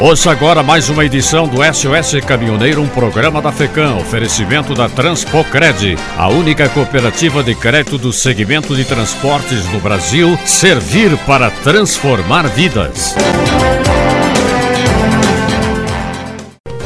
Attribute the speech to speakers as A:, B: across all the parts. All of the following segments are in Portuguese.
A: Ouça agora mais uma edição do SOS Caminhoneiro, um programa da FECAM, oferecimento da Transpocred, a única cooperativa de crédito do segmento de transportes no Brasil, servir para transformar vidas.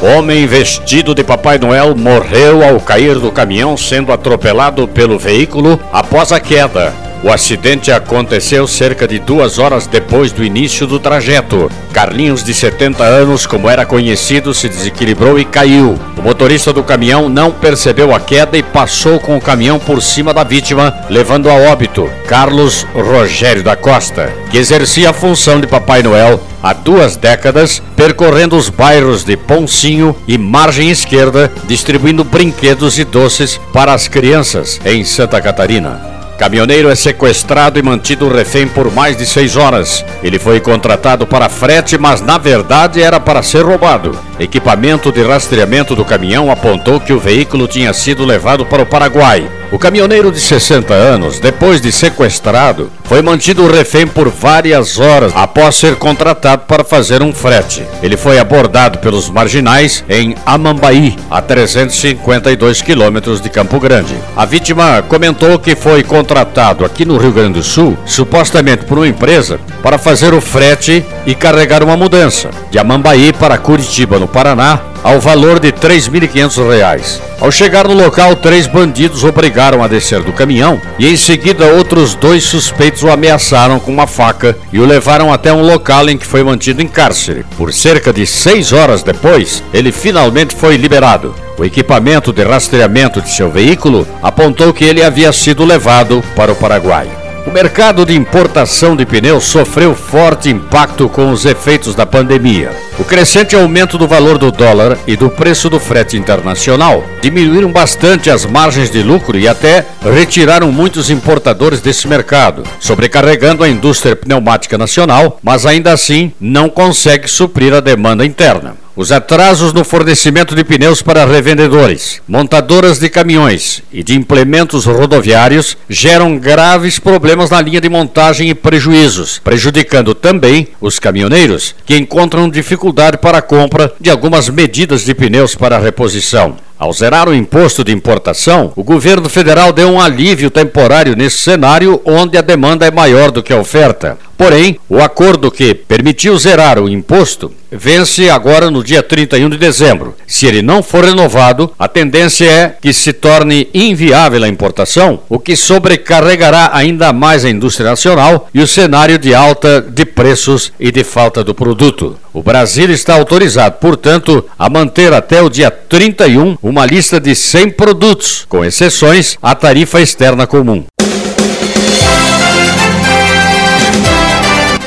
A: Homem vestido de Papai Noel morreu ao cair do caminhão sendo atropelado pelo veículo após a queda. O acidente aconteceu cerca de duas horas depois do início do trajeto. Carlinhos, de 70 anos, como era conhecido, se desequilibrou e caiu. O motorista do caminhão não percebeu a queda e passou com o caminhão por cima da vítima, levando a óbito Carlos Rogério da Costa, que exercia a função de Papai Noel há duas décadas, percorrendo os bairros de Poncinho e Margem Esquerda, distribuindo brinquedos e doces para as crianças em Santa Catarina. Caminhoneiro é sequestrado e mantido refém por mais de seis horas. Ele foi contratado para frete, mas na verdade era para ser roubado. Equipamento de rastreamento do caminhão apontou que o veículo tinha sido levado para o Paraguai. O caminhoneiro de 60 anos, depois de sequestrado, foi mantido refém por várias horas após ser contratado para fazer um frete. Ele foi abordado pelos marginais em Amambaí, a 352 quilômetros de Campo Grande. A vítima comentou que foi contratado aqui no Rio Grande do Sul, supostamente por uma empresa, para fazer o frete e carregar uma mudança de Amambaí para Curitiba, no Paraná, ao valor de R$ 3.500. Ao chegar no local, três bandidos obrigaram a descer do caminhão e em seguida outros dois suspeitos o ameaçaram com uma faca e o levaram até um local em que foi mantido em cárcere. Por cerca de seis horas depois, ele finalmente foi liberado. O equipamento de rastreamento de seu veículo apontou que ele havia sido levado para o Paraguai. O mercado de importação de pneus sofreu forte impacto com os efeitos da pandemia. O crescente aumento do valor do dólar e do preço do frete internacional diminuíram bastante as margens de lucro e até retiraram muitos importadores desse mercado, sobrecarregando a indústria pneumática nacional, mas ainda assim não consegue suprir a demanda interna. Os atrasos no fornecimento de pneus para revendedores, montadoras de caminhões e de implementos rodoviários geram graves problemas na linha de montagem e prejuízos, prejudicando também os caminhoneiros, que encontram dificuldade para a compra de algumas medidas de pneus para reposição. Ao zerar o imposto de importação, o governo federal deu um alívio temporário nesse cenário onde a demanda é maior do que a oferta. Porém, o acordo que permitiu zerar o imposto vence agora no dia 31 de dezembro. Se ele não for renovado, a tendência é que se torne inviável a importação, o que sobrecarregará ainda mais a indústria nacional e o cenário de alta de preços e de falta do produto. O Brasil está autorizado, portanto, a manter até o dia 31 uma lista de 100 produtos, com exceções à tarifa externa comum.